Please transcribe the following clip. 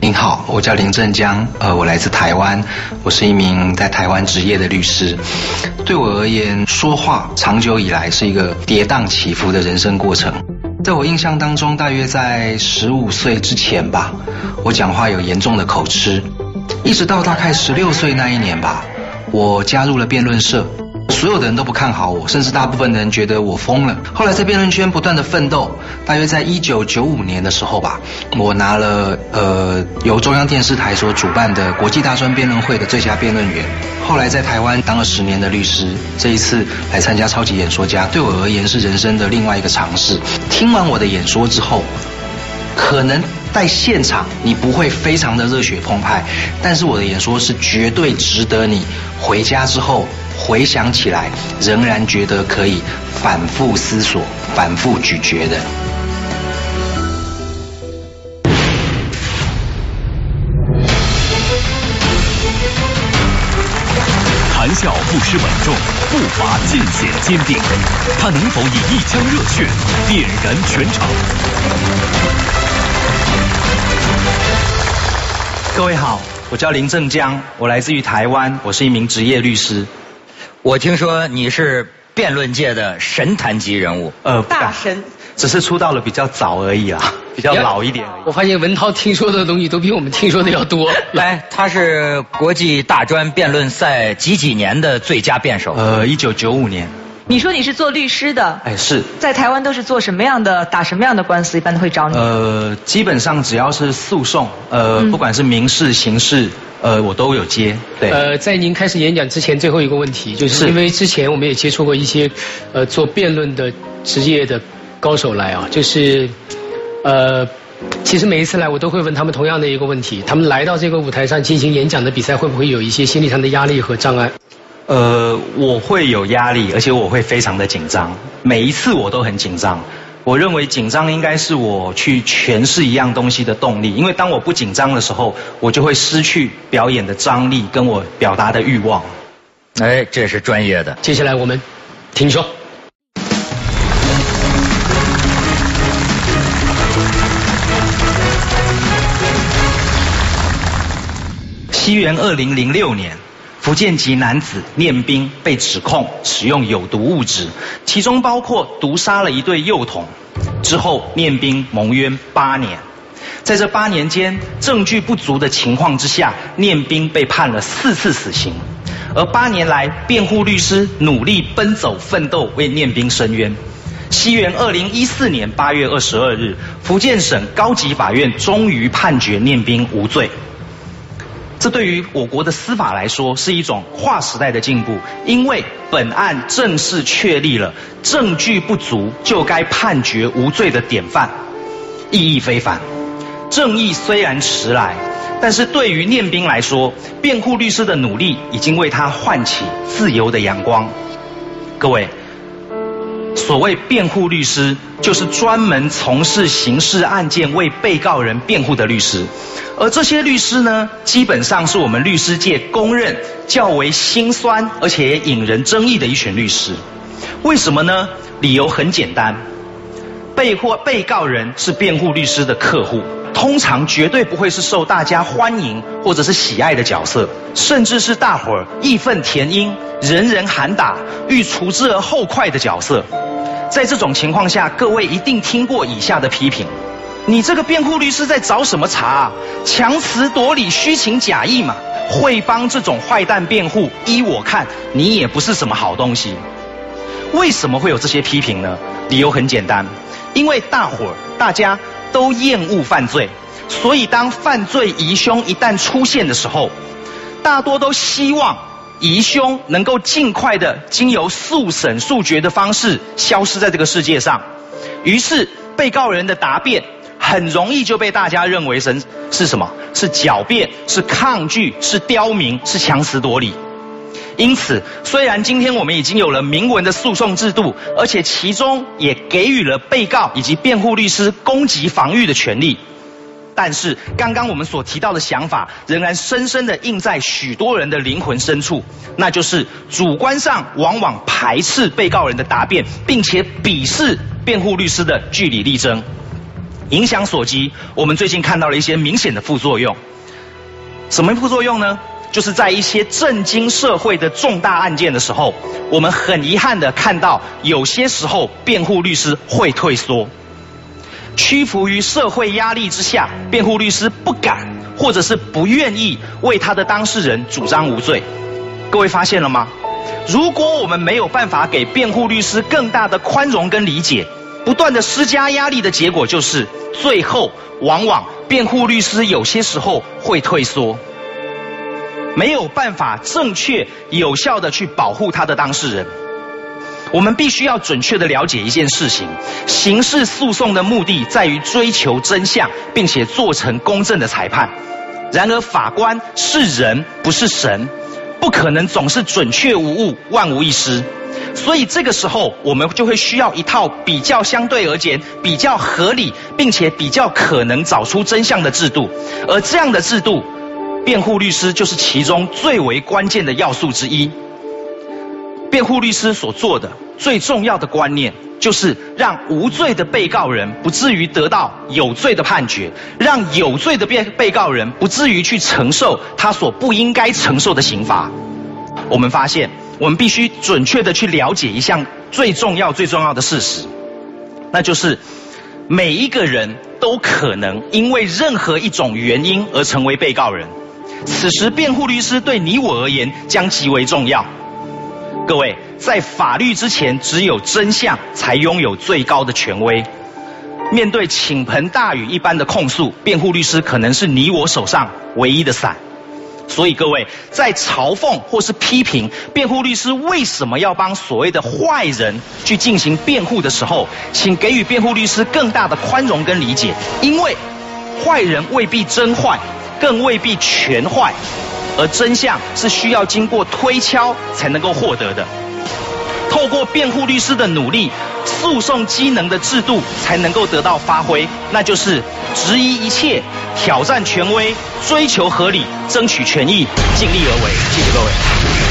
您好，我叫林正江，呃，我来自台湾，我是一名在台湾执业的律师。对我而言，说话长久以来是一个跌宕起伏的人生过程。在我印象当中，大约在十五岁之前吧，我讲话有严重的口吃，一直到大概十六岁那一年吧，我加入了辩论社。所有的人都不看好我，甚至大部分的人觉得我疯了。后来在辩论圈不断的奋斗，大约在一九九五年的时候吧，我拿了呃由中央电视台所主办的国际大专辩论会的最佳辩论员。后来在台湾当了十年的律师，这一次来参加超级演说家，对我而言是人生的另外一个尝试。听完我的演说之后，可能在现场你不会非常的热血澎湃，但是我的演说是绝对值得你回家之后。回想起来，仍然觉得可以反复思索、反复咀嚼的。谈笑不失稳重，步伐尽显坚定。他能否以一腔热血点燃全场？各位好，我叫林正江，我来自于台湾，我是一名职业律师。我听说你是辩论界的神坛级人物，呃，大神，只是出道了比较早而已啊，比较老一点。我发现文涛听说的东西都比我们听说的要多。来，他是国际大专辩论赛几几年的最佳辩手？呃，一九九五年。你说你是做律师的？哎，是在台湾都是做什么样的、打什么样的官司？一般都会找你。呃，基本上只要是诉讼，呃，不管是民事、刑事。呃，我都有接。对。呃，在您开始演讲之前，最后一个问题，就是因为之前我们也接触过一些，呃，做辩论的职业的高手来啊，就是，呃，其实每一次来，我都会问他们同样的一个问题：他们来到这个舞台上进行演讲的比赛，会不会有一些心理上的压力和障碍？呃，我会有压力，而且我会非常的紧张，每一次我都很紧张。我认为紧张应该是我去诠释一样东西的动力，因为当我不紧张的时候，我就会失去表演的张力跟我表达的欲望。哎，这是专业的。接下来我们听说。西元二零零六年。福建籍男子念兵被指控使用有毒物质，其中包括毒杀了一对幼童。之后，念兵蒙冤八年。在这八年间，证据不足的情况之下，念兵被判了四次死刑。而八年来，辩护律师努力奔走奋斗，为念兵伸冤。西元二零一四年八月二十二日，福建省高级法院终于判决念兵无罪。这对于我国的司法来说是一种划时代的进步，因为本案正式确立了证据不足就该判决无罪的典范，意义非凡。正义虽然迟来，但是对于念兵来说，辩护律师的努力已经为他唤起自由的阳光。各位。所谓辩护律师，就是专门从事刑事案件为被告人辩护的律师，而这些律师呢，基本上是我们律师界公认较为心酸而且引人争议的一群律师。为什么呢？理由很简单，被或被告人是辩护律师的客户。通常绝对不会是受大家欢迎或者是喜爱的角色，甚至是大伙儿义愤填膺、人人喊打、欲除之而后快的角色。在这种情况下，各位一定听过以下的批评：你这个辩护律师在找什么茬？强词夺理、虚情假意嘛？会帮这种坏蛋辩护？依我看，你也不是什么好东西。为什么会有这些批评呢？理由很简单，因为大伙儿大家。都厌恶犯罪，所以当犯罪疑凶一旦出现的时候，大多都希望疑凶能够尽快的经由速审速决的方式消失在这个世界上。于是，被告人的答辩很容易就被大家认为成是什么？是狡辩，是抗拒，是刁民，是强词夺理。因此，虽然今天我们已经有了明文的诉讼制度，而且其中也给予了被告以及辩护律师攻击防御的权利，但是刚刚我们所提到的想法，仍然深深的印在许多人的灵魂深处，那就是主观上往往排斥被告人的答辩，并且鄙视辩护律师的据理力争。影响所及，我们最近看到了一些明显的副作用。什么副作用呢？就是在一些震惊社会的重大案件的时候，我们很遗憾的看到，有些时候辩护律师会退缩，屈服于社会压力之下，辩护律师不敢或者是不愿意为他的当事人主张无罪。各位发现了吗？如果我们没有办法给辩护律师更大的宽容跟理解，不断的施加压力的结果就是，最后往往辩护律师有些时候会退缩。没有办法正确有效的去保护他的当事人。我们必须要准确的了解一件事情：刑事诉讼的目的在于追求真相，并且做成公正的裁判。然而，法官是人，不是神，不可能总是准确无误、万无一失。所以，这个时候我们就会需要一套比较相对而言比较合理，并且比较可能找出真相的制度。而这样的制度。辩护律师就是其中最为关键的要素之一。辩护律师所做的最重要的观念，就是让无罪的被告人不至于得到有罪的判决，让有罪的被被告人不至于去承受他所不应该承受的刑罚。我们发现，我们必须准确的去了解一项最重要最重要的事实，那就是每一个人都可能因为任何一种原因而成为被告人。此时，辩护律师对你我而言将极为重要。各位，在法律之前，只有真相才拥有最高的权威。面对倾盆大雨一般的控诉，辩护律师可能是你我手上唯一的伞。所以，各位在嘲讽或是批评辩护律师为什么要帮所谓的坏人去进行辩护的时候，请给予辩护律师更大的宽容跟理解，因为坏人未必真坏。更未必全坏，而真相是需要经过推敲才能够获得的。透过辩护律师的努力，诉讼机能的制度才能够得到发挥，那就是质疑一切，挑战权威，追求合理，争取权益，尽力而为。谢谢各位。